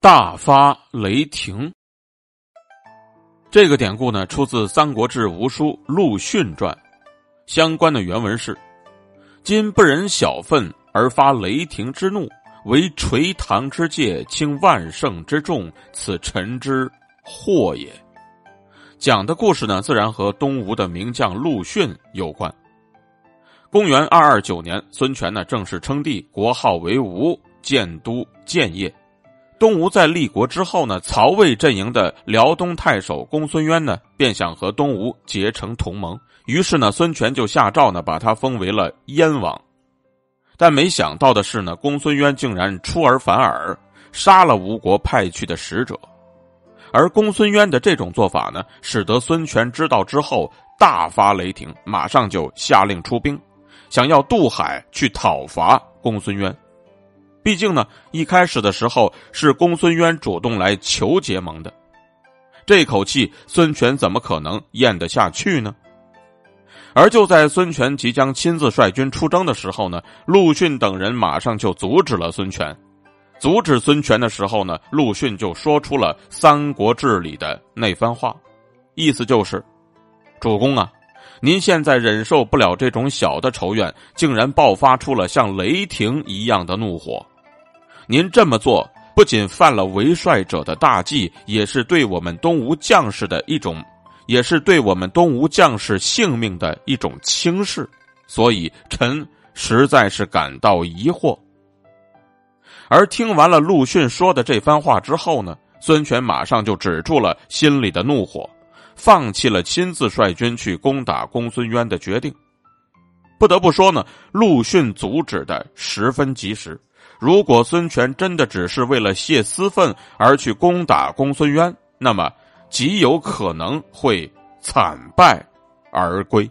大发雷霆。这个典故呢，出自《三国志·吴书·陆逊传》，相关的原文是：“今不忍小愤而发雷霆之怒，为垂堂之戒，倾万乘之众，此臣之祸也。”讲的故事呢，自然和东吴的名将陆逊有关。公元二二九年，孙权呢正式称帝，国号为吴，建都建业。东吴在立国之后呢，曹魏阵营的辽东太守公孙渊呢，便想和东吴结成同盟。于是呢，孙权就下诏呢，把他封为了燕王。但没想到的是呢，公孙渊竟然出尔反尔，杀了吴国派去的使者。而公孙渊的这种做法呢，使得孙权知道之后大发雷霆，马上就下令出兵。想要渡海去讨伐公孙渊，毕竟呢，一开始的时候是公孙渊主动来求结盟的，这口气孙权怎么可能咽得下去呢？而就在孙权即将亲自率军出征的时候呢，陆逊等人马上就阻止了孙权。阻止孙权的时候呢，陆逊就说出了《三国志》里的那番话，意思就是：主公啊。您现在忍受不了这种小的仇怨，竟然爆发出了像雷霆一样的怒火。您这么做不仅犯了为帅者的大忌，也是对我们东吴将士的一种，也是对我们东吴将士性命的一种轻视。所以，臣实在是感到疑惑。而听完了陆逊说的这番话之后呢，孙权马上就止住了心里的怒火。放弃了亲自率军去攻打公孙渊的决定，不得不说呢，陆逊阻止的十分及时。如果孙权真的只是为了泄私愤而去攻打公孙渊，那么极有可能会惨败而归。